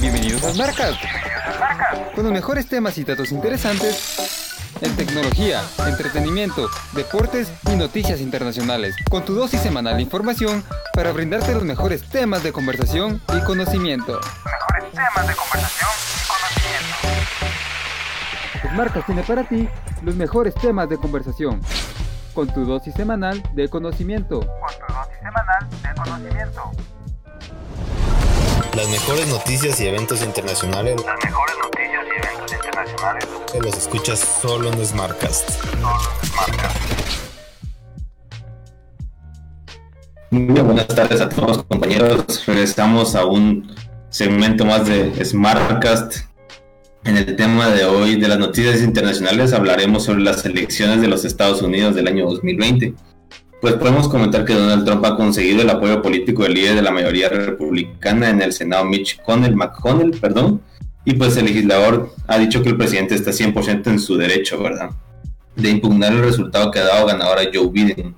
Bienvenidos a Marcas, con los mejores temas y datos interesantes en tecnología, entretenimiento, deportes y noticias internacionales, con tu dosis semanal de información para brindarte los mejores temas de conversación y conocimiento. Mejores temas de conversación conocimiento. Marcas tiene para ti los mejores temas de conversación, con tu dosis semanal de conocimiento. Con tu dosis semanal de conocimiento. Las mejores noticias y eventos internacionales Las mejores noticias y eventos internacionales. que los escuchas solo en Smartcast. Solo en Smartcast. Muy buenas tardes a todos compañeros. Regresamos a un segmento más de Smartcast. En el tema de hoy de las noticias internacionales hablaremos sobre las elecciones de los Estados Unidos del año 2020. Pues podemos comentar que Donald Trump ha conseguido el apoyo político del líder de la mayoría republicana en el Senado, Mitch Connell, McConnell, perdón, y pues el legislador ha dicho que el presidente está 100% en su derecho, ¿verdad? De impugnar el resultado que ha dado ganador a Joe Biden.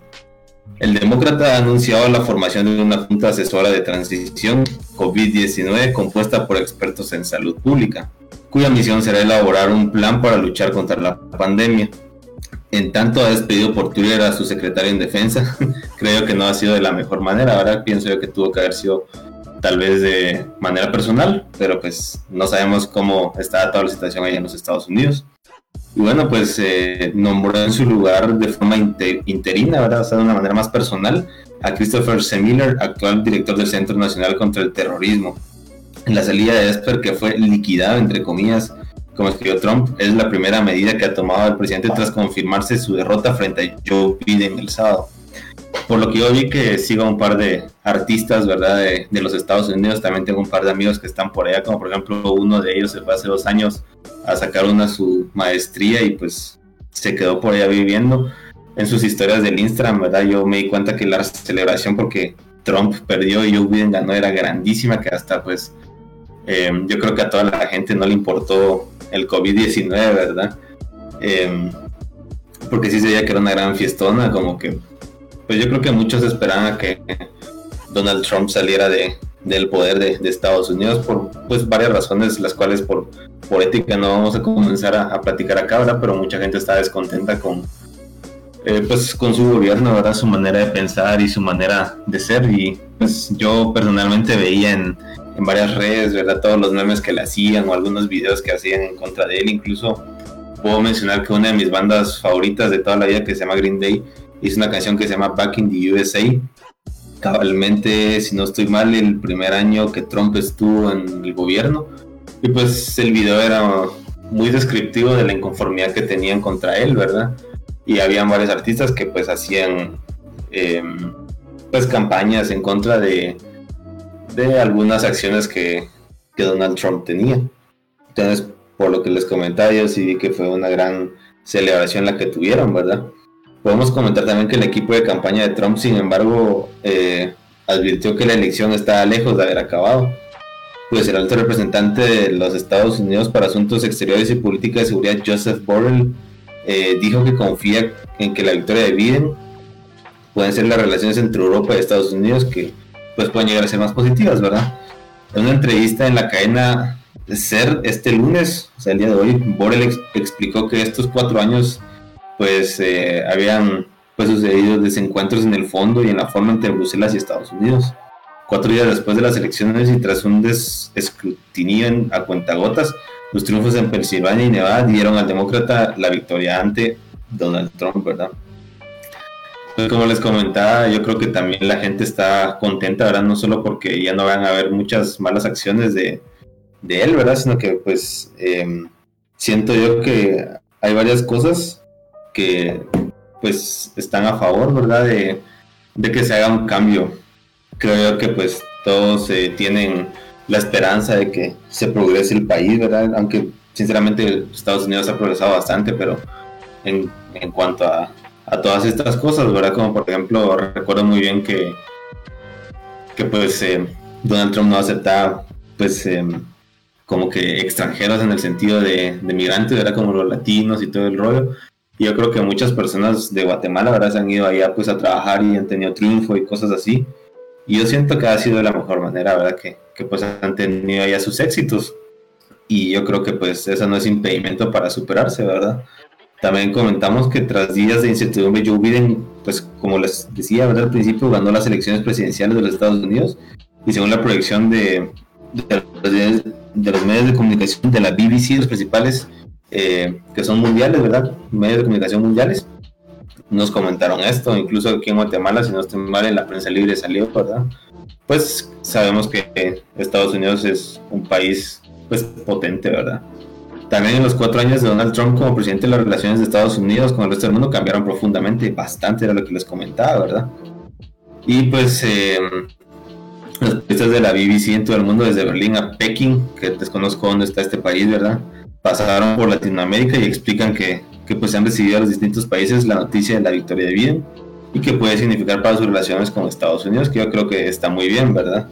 El demócrata ha anunciado la formación de una junta asesora de transición COVID-19 compuesta por expertos en salud pública, cuya misión será elaborar un plan para luchar contra la pandemia. En tanto ha despedido por Twitter a su secretario en defensa. Creo que no ha sido de la mejor manera. Ahora pienso yo que tuvo que haber sido tal vez de manera personal, pero pues no sabemos cómo está toda la situación allá en los Estados Unidos. Y bueno, pues eh, nombró en su lugar de forma inter- interina, ¿verdad? O sea, de una manera más personal, a Christopher Semiller, actual director del Centro Nacional contra el Terrorismo. La salida de Esper, que fue liquidado, entre comillas, como escribió Trump, es la primera medida que ha tomado el presidente tras confirmarse su derrota frente a Joe Biden el sábado. Por lo que yo vi que sigo a un par de artistas, ¿verdad? De, de los Estados Unidos. También tengo un par de amigos que están por allá, como por ejemplo uno de ellos se fue hace dos años a sacar una su maestría y pues se quedó por allá viviendo. En sus historias del Instagram, ¿verdad? Yo me di cuenta que la celebración porque Trump perdió y Joe Biden ganó era grandísima, que hasta pues eh, yo creo que a toda la gente no le importó el COVID-19, ¿verdad? Eh, porque sí se veía que era una gran fiestona, como que pues yo creo que muchos esperaban a que Donald Trump saliera de, del poder de, de Estados Unidos por pues varias razones, las cuales por, por ética no vamos a comenzar a, a platicar acá, ¿verdad? Pero mucha gente está descontenta con eh, pues con su gobierno, ¿verdad? Su manera de pensar y su manera de ser y pues yo personalmente veía en, en varias redes, ¿verdad? Todos los memes que le hacían o algunos videos que hacían en contra de él, incluso puedo mencionar que una de mis bandas favoritas de toda la vida que se llama Green Day hizo una canción que se llama Back in the USA cabalmente, si no estoy mal, el primer año que Trump estuvo en el gobierno. Y pues el video era muy descriptivo de la inconformidad que tenían contra él, ¿verdad? Y habían varios artistas que pues hacían eh, pues campañas en contra de, de algunas acciones que, que Donald Trump tenía. Entonces, por lo que les comentaba, yo sí vi que fue una gran celebración la que tuvieron, ¿verdad? Podemos comentar también que el equipo de campaña de Trump, sin embargo, eh, advirtió que la elección estaba lejos de haber acabado. Pues el alto representante de los Estados Unidos para Asuntos Exteriores y Política de Seguridad, Joseph Borrell, eh, dijo que confía en que la victoria de Biden pueden ser las relaciones entre Europa y Estados Unidos que pues pueden llegar a ser más positivas, ¿verdad? En una entrevista en la cadena SER este lunes, o sea, el día de hoy, Borrell ex- explicó que estos cuatro años pues eh, habían pues sucedido desencuentros en el fondo y en la forma entre Bruselas y Estados Unidos. Cuatro días después de las elecciones y tras un escrutinio a cuentagotas, los triunfos en Pensilvania y Nevada dieron al demócrata la victoria ante Donald Trump, ¿verdad? Como les comentaba, yo creo que también la gente está contenta, ¿verdad? No solo porque ya no van a haber muchas malas acciones de, él, ¿verdad? Sino que pues eh, siento yo que hay varias cosas que pues están a favor, ¿verdad? De, que se haga un cambio. Creo yo que pues todos tienen la esperanza de que se progrese el país, ¿verdad? Aunque sinceramente Estados Unidos ha progresado bastante, pero en, en cuanto a, a todas estas cosas, ¿verdad? Como por ejemplo, recuerdo muy bien que, que pues eh, Donald Trump no aceptaba pues eh, como que extranjeros en el sentido de, de migrantes, era como los latinos y todo el rollo. Y yo creo que muchas personas de Guatemala, ¿verdad? Se han ido allá pues a trabajar y han tenido triunfo y cosas así. Y yo siento que ha sido la mejor manera, ¿verdad? Que, que pues han tenido allá sus éxitos. Y yo creo que pues eso no es impedimento para superarse, ¿verdad? También comentamos que tras días de incertidumbre, Joe Biden, pues como les decía al principio, ganó las elecciones presidenciales de los Estados Unidos y según la proyección de, de, de los medios de comunicación de la BBC, los principales eh, que son mundiales, ¿verdad? Medios de comunicación mundiales, nos comentaron esto, incluso aquí en Guatemala, si no estoy mal, en la prensa libre salió, ¿verdad? Pues sabemos que Estados Unidos es un país pues potente, ¿verdad? También en los cuatro años de Donald Trump como presidente, las relaciones de Estados Unidos con el resto del mundo cambiaron profundamente, bastante era lo que les comentaba, ¿verdad? Y pues eh, de la BBC en todo el mundo, desde Berlín a Pekín, que desconozco dónde está este país, ¿verdad? Pasaron por Latinoamérica y explican que, que pues han recibido a los distintos países la noticia de la victoria de Biden y que puede significar para sus relaciones con Estados Unidos, que yo creo que está muy bien, ¿verdad?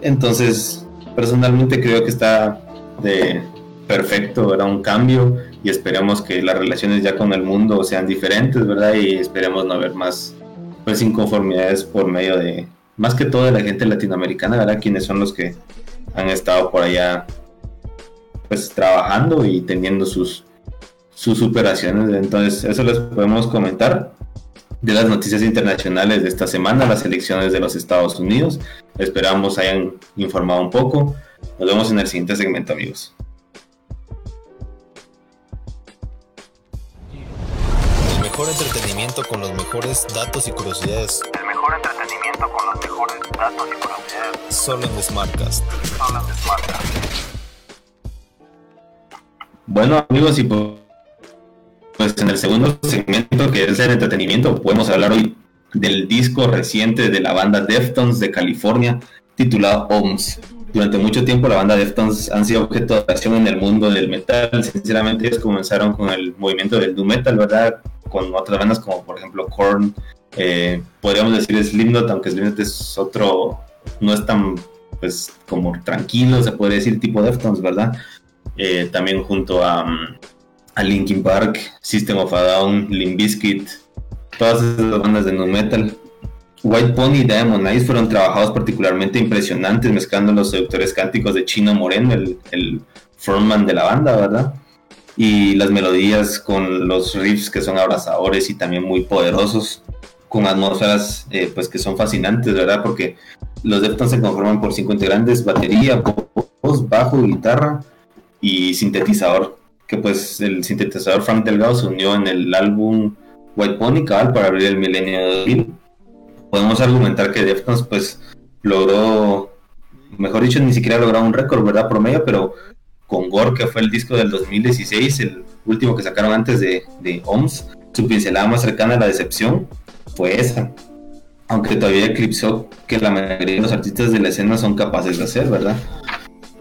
Entonces, personalmente creo que está de perfecto, ¿verdad? Un cambio y esperemos que las relaciones ya con el mundo sean diferentes, ¿verdad? Y esperemos no ver más pues inconformidades por medio de, más que todo de la gente latinoamericana, ¿verdad? Quienes son los que han estado por allá pues trabajando y teniendo sus, sus operaciones. Entonces, eso les podemos comentar de las noticias internacionales de esta semana, las elecciones de los Estados Unidos. Esperamos hayan informado un poco. Nos vemos en el siguiente segmento, amigos. Mejor entretenimiento con los mejores datos y curiosidades. El mejor entretenimiento con los mejores datos y curiosidades. Solo en Smartcast. Solo en Smartcast. Bueno, amigos, y pues en el segundo segmento, que es el entretenimiento, podemos hablar hoy del disco reciente de la banda Deftones de California, titulado OMS. Durante mucho tiempo la banda Deftones han sido objeto de atracción en el mundo del metal. Sinceramente ellos comenzaron con el movimiento del doom metal, ¿verdad? Con otras bandas como por ejemplo Korn, eh, podríamos decir Slipknot, aunque Slipknot es otro, no es tan pues como tranquilo, se puede decir tipo Deftones, ¿verdad? Eh, también junto a, um, a Linkin Park, System of a Down, Limp Bizkit, todas esas bandas de nu metal. White Pony y Diamond Eyes fueron trabajados particularmente impresionantes, mezclando los seductores cánticos de Chino Moreno, el, el frontman de la banda, ¿verdad? Y las melodías con los riffs que son abrazadores y también muy poderosos, con atmósferas eh, pues que son fascinantes, ¿verdad? Porque los Deftones se conforman por cinco integrantes, batería, voz, bajo, guitarra y sintetizador, que pues el sintetizador Frank Delgado se unió en el álbum White Pony cabal para abrir el milenio 2000. Podemos argumentar que Deftones pues logró, mejor dicho, ni siquiera logró un récord, ¿verdad? Promedio, pero con Gore, que fue el disco del 2016, el último que sacaron antes de, de OMS, su pincelada más cercana a la decepción fue esa. Aunque todavía eclipsó que la mayoría de los artistas de la escena son capaces de hacer, ¿verdad?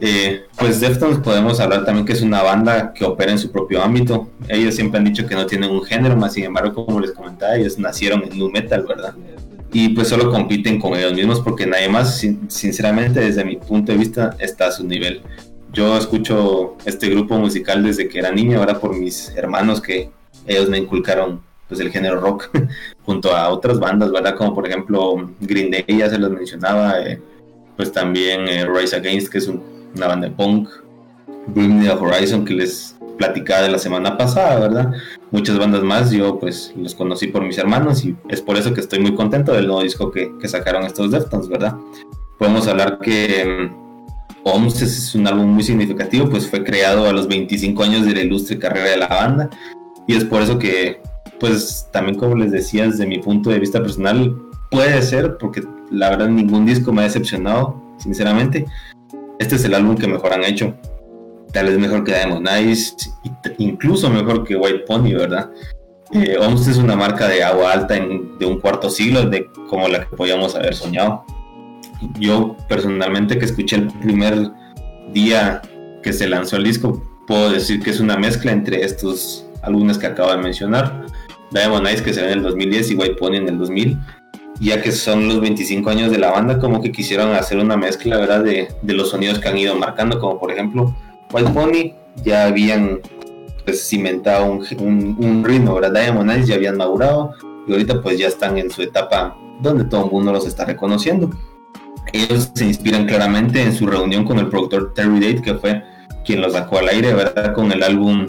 Eh, pues Deftones podemos hablar también que es una banda que opera en su propio ámbito. Ellos siempre han dicho que no tienen un género, más sin embargo, como les comentaba, ellos nacieron en nu metal, ¿verdad? Y pues solo compiten con ellos mismos porque nadie más, sin- sinceramente, desde mi punto de vista, está a su nivel. Yo escucho este grupo musical desde que era niño, ahora por mis hermanos que ellos me inculcaron pues el género rock junto a otras bandas, ¿verdad? Como por ejemplo Green Day, ya se los mencionaba, eh, pues también eh, Rise Against, que es un- una banda de punk, Bring Me the Horizon, que les platicaba de la semana pasada, ¿verdad? Muchas bandas más, yo pues los conocí por mis hermanos y es por eso que estoy muy contento del nuevo disco que, que sacaron estos Deftones, ¿verdad? Podemos hablar que mm, OMS es un álbum muy significativo, pues fue creado a los 25 años de la ilustre carrera de la banda y es por eso que, pues también como les decía, desde mi punto de vista personal, puede ser, porque la verdad ningún disco me ha decepcionado, sinceramente. Este es el álbum que mejor han hecho. Tal vez mejor que Diamond t- incluso mejor que White Pony, ¿verdad? Eh, OMS es una marca de agua alta en- de un cuarto siglo, de como la que podíamos haber soñado. Yo personalmente que escuché el primer día que se lanzó el disco, puedo decir que es una mezcla entre estos álbumes que acabo de mencionar. Diamond Eyes que se ve en el 2010 y White Pony en el 2000 ya que son los 25 años de la banda, como que quisieron hacer una mezcla, ¿verdad? De, de los sonidos que han ido marcando, como por ejemplo White Pony ya habían pues cimentado un, un, ritmo, ¿verdad? Diamond Eyes ya habían madurado y ahorita pues ya están en su etapa donde todo el mundo los está reconociendo. Ellos se inspiran claramente en su reunión con el productor Terry Date, que fue quien los sacó al aire, ¿verdad? Con el álbum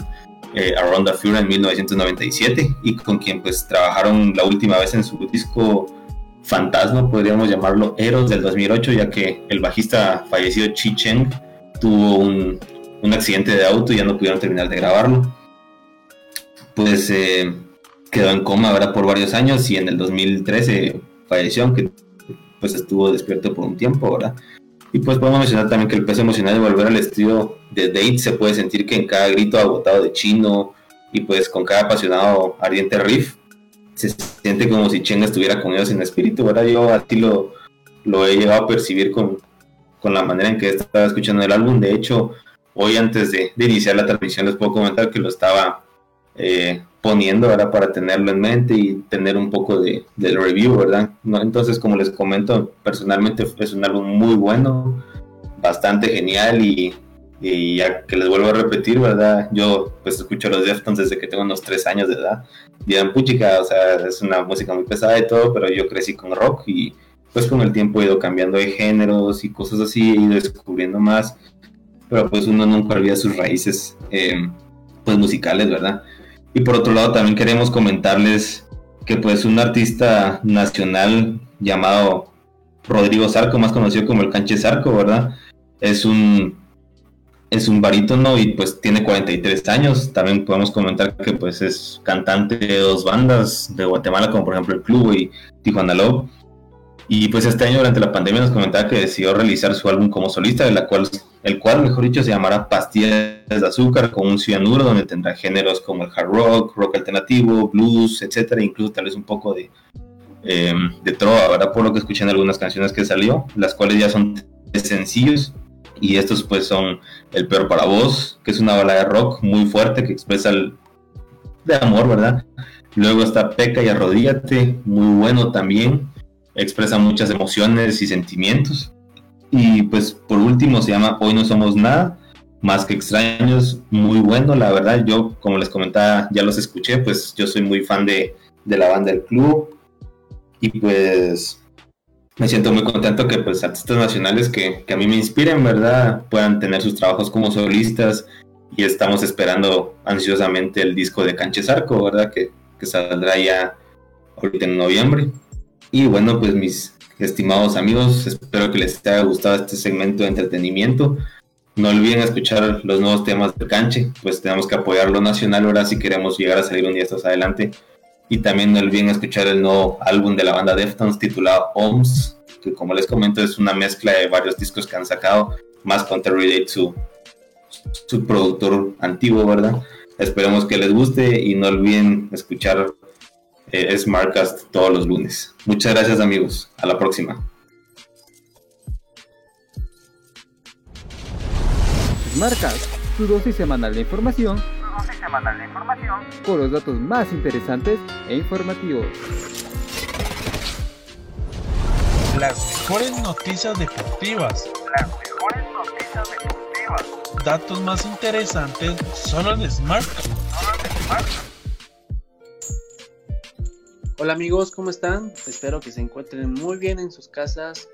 eh, Around the Fury en 1997 y con quien pues trabajaron la última vez en su disco Fantasma, podríamos llamarlo Eros del 2008, ya que el bajista fallecido Chi Cheng tuvo un, un accidente de auto y ya no pudieron terminar de grabarlo. Pues eh, quedó en coma ¿verdad? por varios años y en el 2013 falleció, aunque pues estuvo despierto por un tiempo, ¿verdad? Y pues podemos mencionar también que el peso emocional de volver al estudio de Date se puede sentir que en cada grito agotado de chino y pues con cada apasionado ardiente riff se siente como si Chenga estuviera con ellos en espíritu, ¿verdad? Yo así lo, lo he llegado a percibir con, con la manera en que estaba escuchando el álbum. De hecho, hoy antes de, iniciar la transmisión les puedo comentar que lo estaba eh, poniendo, ¿verdad? Para tenerlo en mente y tener un poco de, del review, ¿verdad? Entonces, como les comento, personalmente es un álbum muy bueno, bastante genial y, ya que les vuelvo a repetir, ¿verdad? Yo pues escucho los Deftones desde que tengo unos tres años de edad. Dirán, puchica, o sea, es una música muy pesada y todo, pero yo crecí con rock y pues con el tiempo he ido cambiando de géneros y cosas así, he ido descubriendo más, pero pues uno nunca olvida sus raíces eh, pues musicales, ¿verdad? Y por otro lado también queremos comentarles que pues un artista nacional llamado Rodrigo Zarco, más conocido como el Canche Zarco, ¿verdad? Es un es un barítono y pues tiene 43 años. También podemos comentar que pues es cantante de dos bandas de Guatemala, como por ejemplo el Club y Tijuana Love. Y pues este año durante la pandemia nos comentaba que decidió realizar su álbum como solista, de la cual, el cual, mejor dicho, se llamará Pastillas de Azúcar con un cianuro, donde tendrá géneros como el hard rock, rock alternativo, blues, etcétera, incluso tal vez un poco de, eh, de trova, ¿verdad? Por lo que escuché en algunas canciones que salió, las cuales ya son sencillos y estos pues son El Peor para Vos, que es una balada de rock muy fuerte que expresa el de amor, ¿verdad? Luego está Peca y Arrodíllate, muy bueno también, expresa muchas emociones y sentimientos. Y pues por último se llama Hoy no somos nada, más que extraños, muy bueno, la verdad, yo como les comentaba, ya los escuché, pues yo soy muy fan de, de la banda del club y pues me siento muy contento que pues artistas nacionales que, que, a mí me inspiren, ¿verdad? Puedan tener sus trabajos como solistas y estamos esperando ansiosamente el disco de Canches Arco, ¿verdad? Que, que saldrá ya ahorita en noviembre. Y bueno, pues mis estimados amigos, espero que les haya gustado este segmento de entretenimiento. No olviden escuchar los nuevos temas de Canche, pues tenemos que apoyar lo nacional ahora si queremos llegar a salir un día estos adelante. Y también no olviden escuchar el nuevo álbum de la banda Deftones titulado OMS, que como les comento es una mezcla de varios discos que han sacado, más con Terry Date, su, su productor antiguo, ¿verdad? Esperemos que les guste y no olviden escuchar eh, Smartcast todos los lunes. Muchas gracias amigos, a la próxima. Smartcast, tu dosis semanal de información dosis semanal de información con los datos más interesantes e informativos. Las mejores noticias deportivas. Las mejores noticias deportivas. Datos más interesantes solo en Smartcast. Solo en Smartcast. Hola amigos, ¿cómo están? Espero que se encuentren muy bien en sus casas.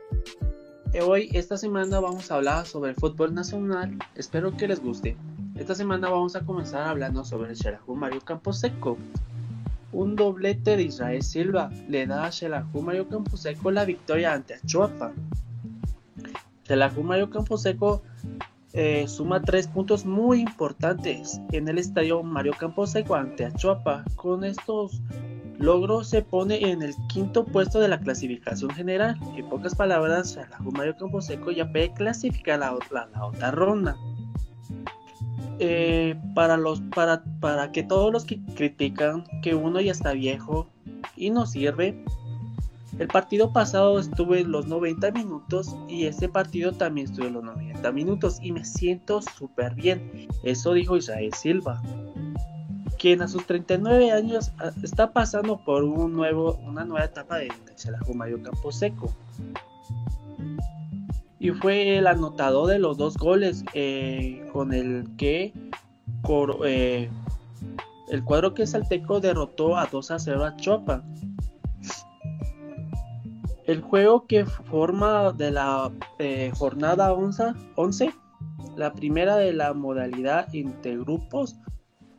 Hoy, esta semana, vamos a hablar sobre el fútbol nacional. Espero que les guste. Esta semana vamos a comenzar hablando sobre el Xelajú Mario Camposeco. Un doblete de Israel Silva le da a Xelajú Mario Camposeco la victoria ante Achuapa. Xelajú Mario Camposeco eh, suma tres puntos muy importantes en el estadio Mario Camposeco ante Achuapa. Con estos logros se pone en el quinto puesto de la clasificación general. En pocas palabras, Xelajú Mario Camposeco ya puede clasificar la, la, otra ronda. Eh, para, los, para, para que todos los que critican que uno ya está viejo y no sirve, el partido pasado estuve en los 90 minutos y este partido también estuve en los 90 minutos y me siento súper bien. Eso dijo Israel Silva, quien a sus 39 años está pasando por un nuevo, una nueva etapa de Mario Camposeco. y fue el anotador de los dos goles eh, con el que eh, el cuadro que Salteco derrotó a 2 a 0 a Chopa. El juego que forma de la eh, jornada 11, 11, la primera de la modalidad intergrupos,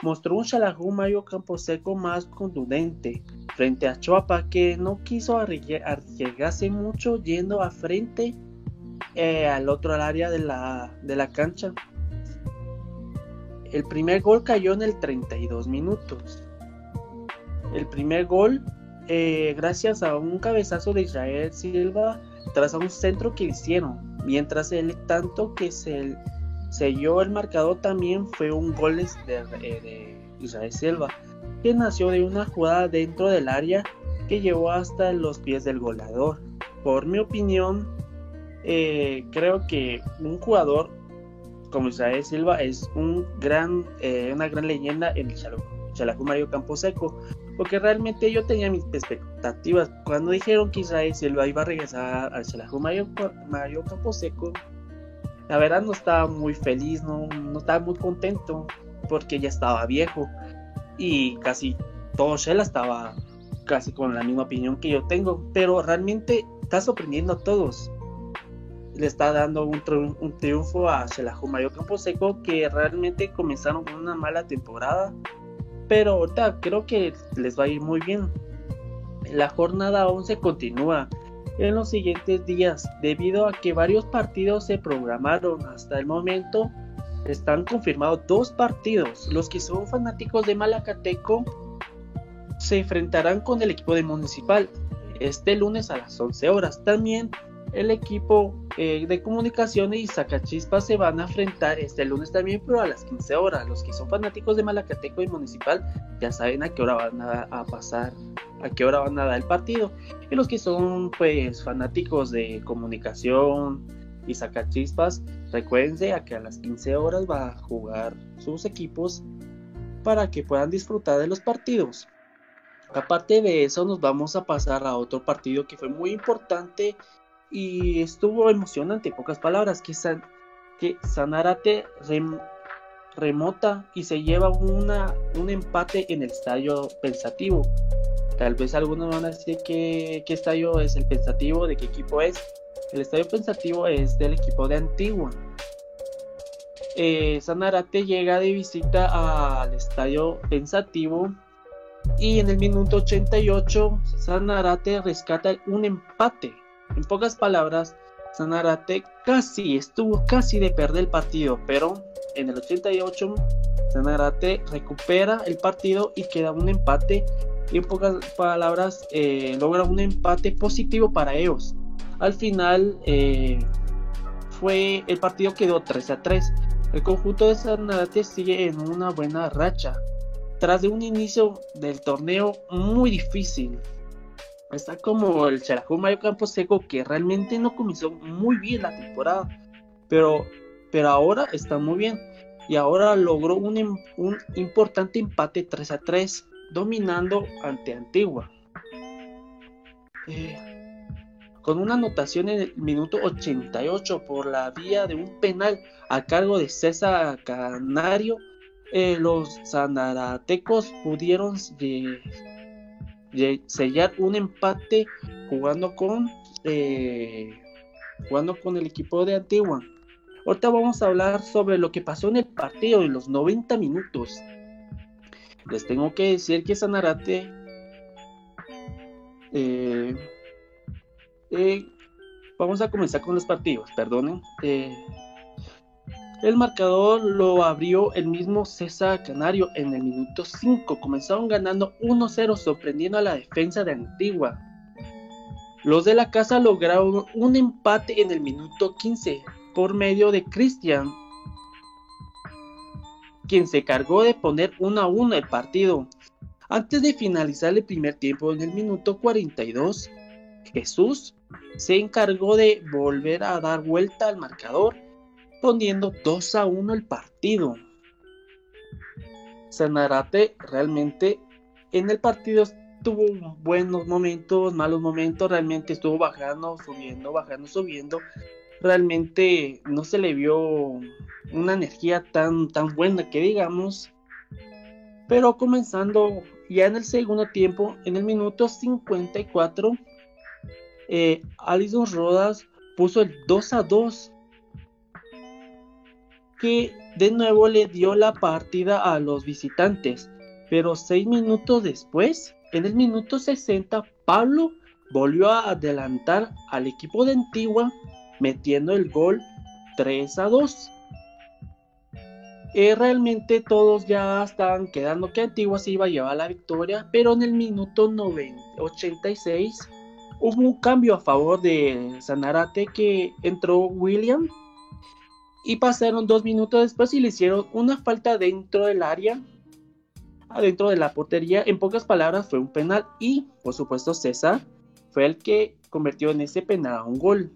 mostró un Xalajú Mario Camposeco más contundente frente a Choapa que no quiso arrie- arriesgarse mucho yendo a frente eh, al otro área de la, de la cancha. El primer gol cayó en el 32 minutos. El primer gol, eh, gracias a un cabezazo de Israel Silva, tras a un centro que hicieron. Mientras el tanto que se selló el marcador también fue un gol de, de- de Israel Silva, que nació de una jugada dentro del área que llevó hasta los pies del goleador. Por mi opinión, eh, creo que un jugador como Israel Silva es un gran, eh, una gran leyenda en el Chalajú Mario Camposeco, porque realmente yo tenía mis expectativas. Cuando dijeron que Israel Silva iba a regresar al Chalajú Mario, Mario Camposeco, la verdad no estaba muy feliz, no, no estaba muy contento, porque ya estaba viejo. Y casi todo Shela estaba casi con la misma opinión que yo tengo, pero realmente está sorprendiendo a todos. Le está dando un, triun- un triunfo a Xelajú Mario Camposeco que realmente comenzaron con una mala temporada. Pero ahorita creo que les va a ir muy bien. La jornada 11 continúa en los siguientes días debido a que varios partidos se programaron. Hasta el momento están confirmados dos partidos. Los que son fanáticos de Malacateco se enfrentarán con el equipo de Municipal este lunes a las 11 horas. También el equipo eh, de comunicaciones y Sacachispas se van a enfrentar este lunes también, pero a las 15 horas. Los que son fanáticos de Malacateco y Municipal ya saben a qué hora van a pasar, a qué hora van a dar el partido. Y los que son pues fanáticos de comunicación y Sacachispas, recuérdense a que a las 15 horas va a jugar sus equipos para que puedan disfrutar de los partidos. Aparte de eso, nos vamos a pasar a otro partido que fue muy importante y estuvo emocionante, pocas palabras, que, San, que Sanarate rem- remota y se lleva una, un empate en el estadio pensativo. Tal vez algunos van a decir que, estadio es el pensativo, de qué equipo es. El estadio pensativo es del equipo de Antigua. Eh, Sanarate llega de visita al estadio pensativo y en el minuto 88 Sanarate rescata un empate. En pocas palabras, Sanarate casi estuvo casi de perder el partido, pero en el 88 Sanarate recupera el partido y queda un empate. Y en pocas palabras, eh, logra un empate positivo para ellos. Al final, eh, fue el partido quedó 3 a 3. El conjunto de Sanarate sigue en una buena racha. Tras de un inicio del torneo muy difícil, está como el Xelajú Mayo Campo Seco que realmente no comenzó muy bien la temporada, pero, pero ahora está muy bien y ahora logró un, importante empate 3 a 3, dominando ante Antigua. Eh, con una anotación en el minuto 88 por la vía de un penal a cargo de César Canario, eh, los sanaratecos pudieron eh, sellar un empate jugando con eh, jugando con el equipo de Antigua. Ahorita vamos a hablar sobre lo que pasó en el partido en los 90 minutos. Les tengo que decir que Sanarate eh, eh, vamos a comenzar con los partidos, perdonen. Eh, el marcador lo abrió el mismo César Canario en el minuto 5. Comenzaron ganando 1-0 sorprendiendo a la defensa de Antigua. Los de la casa lograron un empate en el minuto 15 por medio de Cristian, quien se cargó de poner 1 a 1 el partido. Antes de finalizar el primer tiempo en el minuto 42, Jesús se encargó de volver a dar vuelta al marcador poniendo 2 a 1 el partido. Sanarate realmente en el partido tuvo buenos momentos, malos momentos, realmente estuvo bajando, subiendo, bajando, subiendo. Realmente no se le vio una energía tan, tan buena que digamos. Pero comenzando ya en el segundo tiempo, en el minuto 54, eh, Alison Rodas puso el 2 a 2 que de nuevo le dio la partida a los visitantes. Pero seis minutos después, en el minuto 60, Pablo volvió a adelantar al equipo de Antigua metiendo el gol 3 a 2. Eh, realmente todos ya estaban quedando que Antigua se iba a llevar la victoria, pero en el minuto 90, 86 hubo un cambio a favor de Sanarate que entró William y pasaron dos minutos después y le hicieron una falta dentro del área, adentro de la portería. En pocas palabras fue un penal y por supuesto César fue el que convirtió en ese penal a un gol.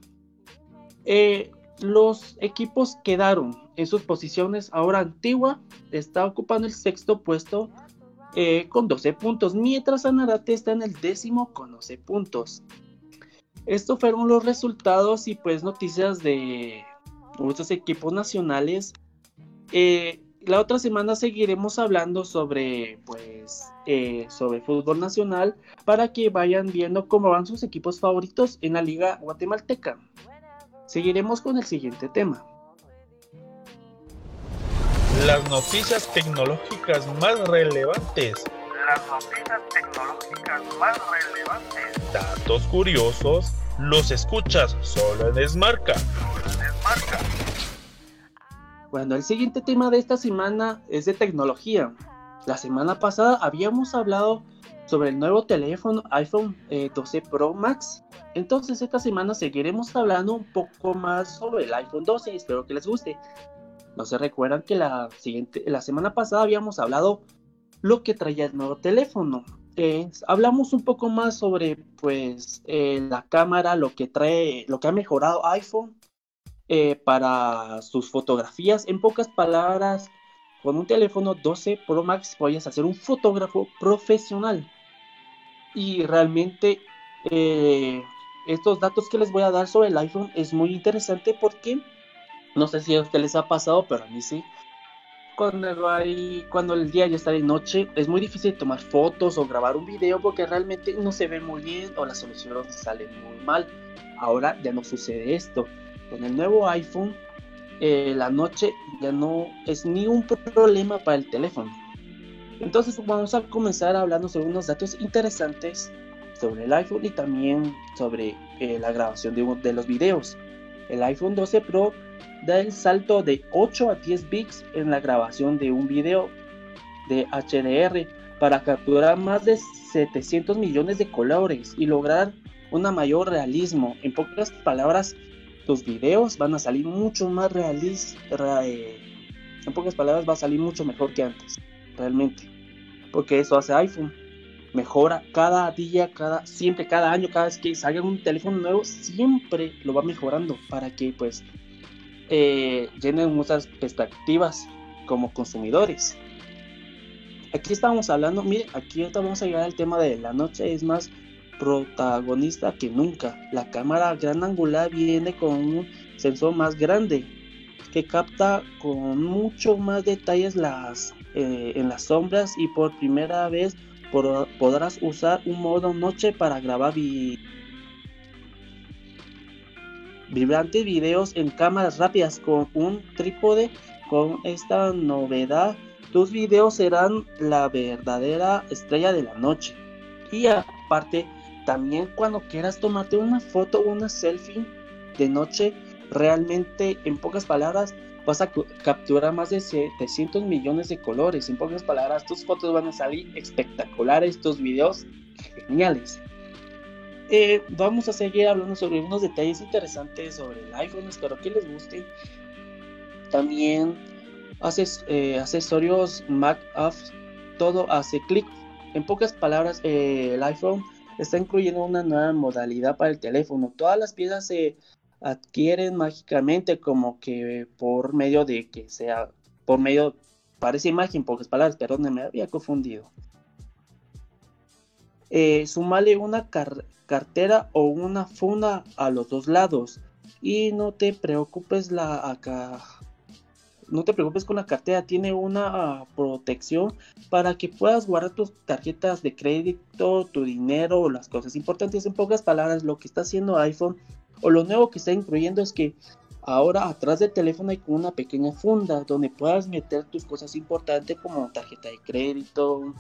Eh, los equipos quedaron en sus posiciones. Ahora Antigua está ocupando el sexto puesto eh, con 12 puntos, mientras Sanarate está en el décimo con 12 puntos. Estos fueron los resultados y pues noticias de muchos equipos nacionales. Eh, la otra semana seguiremos hablando sobre, pues, sobre fútbol nacional para que vayan viendo cómo van sus equipos favoritos en la liga guatemalteca. Seguiremos con el siguiente tema. Las noticias tecnológicas más relevantes. Las noticias tecnológicas más relevantes. Datos curiosos. Los escuchas solo en Smarca. Desmarca. Bueno, el siguiente tema de esta semana es de tecnología. La semana pasada habíamos hablado sobre el nuevo teléfono iPhone 12 eh, Pro Max. Entonces esta semana seguiremos hablando un poco más sobre el iPhone 12. Espero que les guste. No se recuerdan que la siguiente, la semana pasada habíamos hablado lo que traía el nuevo teléfono. Eh, hablamos un poco más sobre pues eh, la cámara, lo que trae, lo que ha mejorado iPhone eh, para sus fotografías. En pocas palabras, con un teléfono 12 Pro Max puedes hacer un fotógrafo profesional. Y realmente eh, estos datos que les voy a dar sobre el iPhone es muy interesante porque no sé si a ustedes les ha pasado, pero a mí sí. Cuando, el día ya está de noche, es muy difícil tomar fotos o grabar un video porque realmente no se ve muy bien o las soluciones salen muy mal. Ahora ya no sucede esto con el nuevo iPhone, eh, la noche ya no es ni un problema para el teléfono. Entonces vamos a comenzar hablando sobre unos datos interesantes sobre el iPhone y también sobre eh, la grabación de, los videos. El iPhone 12 Pro da el salto de 8 a 10 bits en la grabación de un video de HDR para capturar más de 700 millones de colores y lograr un mayor realismo. En pocas palabras, tus videos van a salir mucho más realistas. Eh, en pocas palabras, va a salir mucho mejor que antes, realmente. Porque eso hace iPhone. Mejora cada día, cada, siempre, cada año, cada vez que salga un teléfono nuevo, siempre lo va mejorando para que pues eh, llenen muchas perspectivas como consumidores. Aquí estamos hablando, mire, aquí ahorita vamos a llegar al tema de la noche, es más protagonista que nunca. La cámara gran angular viene con un sensor más grande que capta con mucho más detalles las, eh, en las sombras y por primera vez podrás usar un modo noche para grabar vibrantes videos en cámaras rápidas con un trípode. Con esta novedad tus videos serán la verdadera estrella de la noche. Y aparte también cuando quieras tomarte una foto o una selfie de noche, realmente en pocas palabras vas a capturar más de 700 millones de colores. En pocas palabras, tus fotos van a salir espectaculares, tus videos geniales. Eh, vamos a seguir hablando sobre unos detalles interesantes sobre el iPhone, espero que les guste. También haces, eh, accesorios Mac Off, todo hace clic. En pocas palabras, eh, el iPhone está incluyendo una nueva modalidad para el teléfono. Todas las piezas se adquieren mágicamente como que por medio de que sea, por medio, parece imagen, pocas palabras, perdón, me había confundido. Eh, sumale una cartera o una funda a los dos lados. y no te preocupes la acá no te preocupes con la cartera, tiene una protección para que puedas guardar tus tarjetas de crédito, tu dinero, las cosas importantes. En pocas palabras, lo que está haciendo iPhone o lo nuevo que está incluyendo es que ahora atrás del teléfono hay como una pequeña funda donde puedas meter tus cosas importantes como tarjeta de crédito,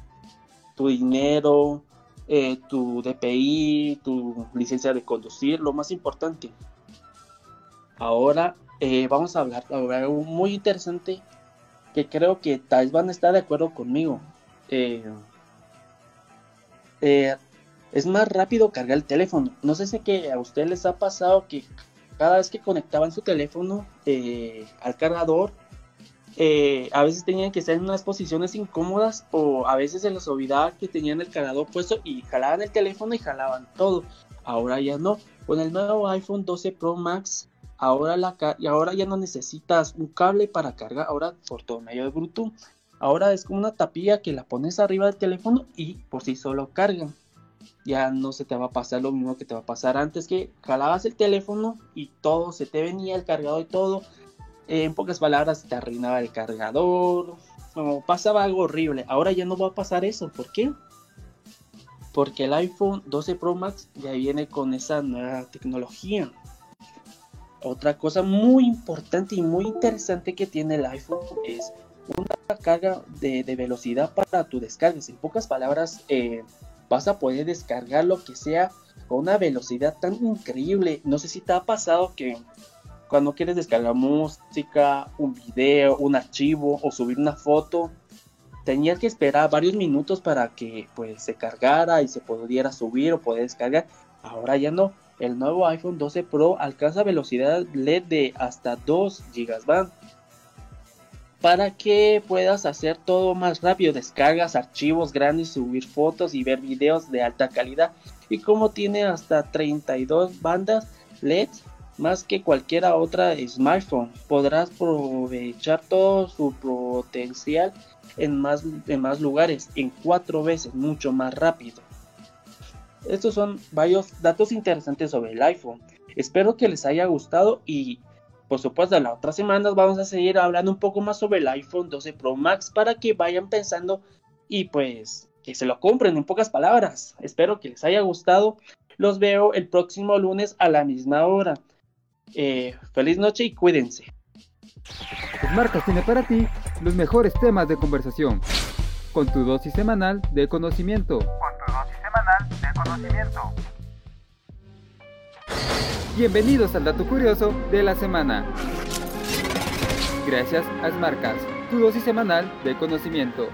tu dinero, eh, tu DPI, tu licencia de conducir, lo más importante. Ahora eh, vamos a hablar sobre algo muy interesante que creo que tal vez van a estar de acuerdo conmigo. Eh, es más rápido cargar el teléfono. No sé si a ustedes les ha pasado que cada vez que conectaban su teléfono al cargador, a veces tenían que estar en unas posiciones incómodas o a veces se les olvidaba que tenían el cargador puesto y jalaban el teléfono y jalaban todo. Ahora ya no. Con el nuevo iPhone 12 Pro Max Ahora, ya no necesitas un cable para cargar, ahora por todo medio de Bluetooth. Ahora es como una tapilla que la pones arriba del teléfono y por sí solo carga. Ya no se te va a pasar lo mismo que te va a pasar antes que jalabas el teléfono y todo se te venía el cargador y todo. En pocas palabras te arruinaba el cargador. O pasaba algo horrible. Ahora ya no va a pasar eso. ¿Por qué? Porque el iPhone 12 Pro Max ya viene con esa nueva tecnología. Otra cosa muy importante y muy interesante que tiene el iPhone es una carga de, velocidad para tu descargas. En pocas palabras, eh, vas a poder descargar lo que sea con una velocidad tan increíble. No sé si te ha pasado que cuando quieres descargar música, un video, un archivo o subir una foto, tenías que esperar varios minutos para que pues se cargara y se pudiera subir o poder descargar. Ahora ya no el nuevo iPhone 12 Pro alcanza velocidad LED de hasta 2 GB para que puedas hacer todo más rápido, descargas archivos grandes, subir fotos y ver videos de alta calidad. Y como tiene hasta 32 bandas LED, más que cualquier otra smartphone, podrás aprovechar todo su potencial en más, en más lugares, en cuatro veces, mucho más rápido. Estos son varios datos interesantes sobre el iPhone. Espero que les haya gustado y por supuesto las otras semanas vamos a seguir hablando un poco más sobre el iPhone 12 Pro Max para que vayan pensando y pues que se lo compren en pocas palabras. Espero que les haya gustado. Los veo el próximo lunes a la misma hora. Eh, feliz noche y cuídense. Marcas tiene para ti los mejores temas de conversación con tu dosis semanal de conocimiento de conocimiento. Bienvenidos al dato curioso de la semana. Gracias a Smartcast, tu dosis semanal de conocimiento.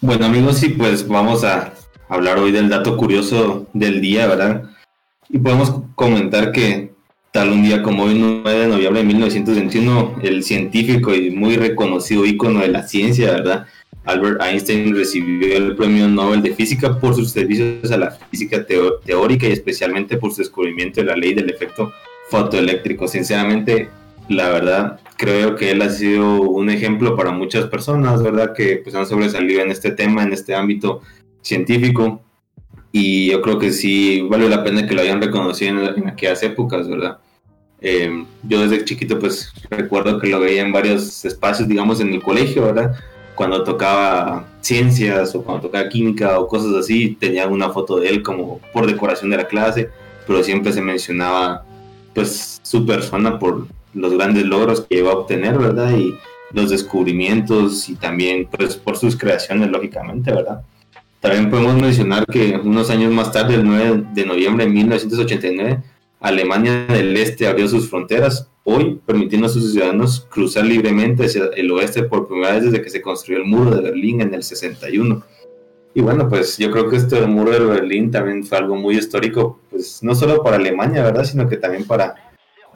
Bueno amigos, sí, pues vamos a hablar hoy del dato curioso del día, ¿verdad? Y podemos comentar que tal un día como hoy, 9 de noviembre de 1921, el científico y muy reconocido ícono de la ciencia, ¿verdad? Albert Einstein recibió el Premio Nobel de Física por sus servicios a la física teórica y especialmente por su descubrimiento de la ley del efecto fotoeléctrico. Sinceramente, la verdad, creo que él ha sido un ejemplo para muchas personas, ¿verdad? Que pues, han sobresalido en este tema, en este ámbito científico. Y yo creo que sí vale la pena que lo hayan reconocido en, aquellas épocas, ¿verdad? Eh, yo desde chiquito pues recuerdo que lo veía en varios espacios, digamos, en el colegio, ¿verdad? Cuando tocaba ciencias o cuando tocaba química o cosas así, tenía una foto de él como por decoración de la clase, pero siempre se mencionaba pues su persona por los grandes logros que iba a obtener, ¿verdad? Y los descubrimientos y también pues por sus creaciones, lógicamente, ¿verdad? También podemos mencionar que unos años más tarde, el 9 de noviembre de 1989, Alemania del Este abrió sus fronteras hoy permitiendo a sus ciudadanos cruzar libremente hacia el oeste por primera vez desde que se construyó el muro de Berlín en el 61. Y bueno, pues yo creo que este muro de Berlín también fue algo muy histórico, pues no solo para Alemania, ¿verdad? Sino que también para,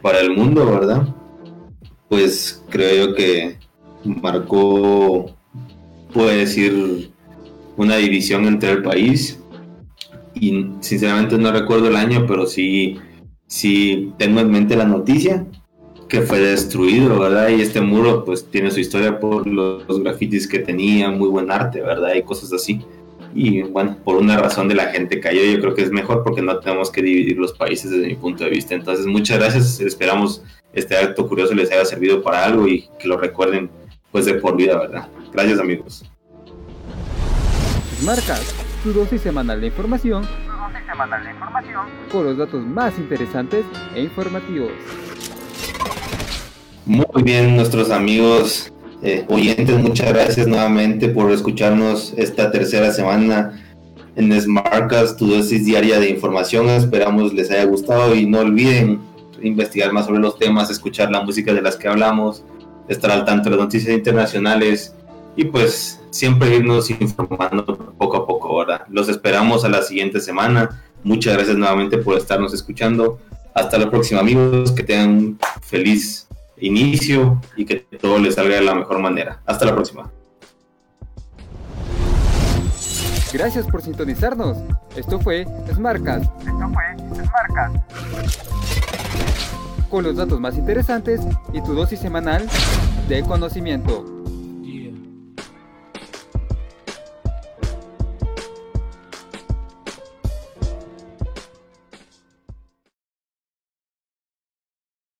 para el mundo, ¿verdad? Pues creo yo que marcó, puede decir, una división entre el país. Y sinceramente no recuerdo el año, pero sí, sí tengo en mente la noticia que fue destruido, ¿verdad? Y este muro pues tiene su historia por los, grafitis que tenía, muy buen arte, ¿verdad? Y cosas así. y bueno, por una razón de la gente cayó, yo creo que es mejor porque no tenemos que dividir los países desde mi punto de vista. Entonces, muchas gracias, esperamos este acto curioso les haya servido para algo y que lo recuerden pues de por vida, ¿verdad? Gracias amigos. Marcas, tu dosis semanal de información semanal de información con los datos más interesantes e informativos. Muy bien, nuestros amigos eh, oyentes, muchas gracias nuevamente por escucharnos esta tercera semana en Smartcast, tu dosis diaria de información. Esperamos les haya gustado y no olviden investigar más sobre los temas, escuchar la música de las que hablamos, estar al tanto de las noticias internacionales y pues siempre irnos informando poco a poco. Ahora los esperamos a la siguiente semana. Muchas gracias nuevamente por estarnos escuchando. Hasta la próxima amigos, que tengan un feliz inicio y que todo les salga de la mejor manera. Hasta la próxima. Gracias por sintonizarnos. Esto fue Smartcast. Esto fue Smartcast. Con los datos más interesantes y tu dosis semanal de conocimiento.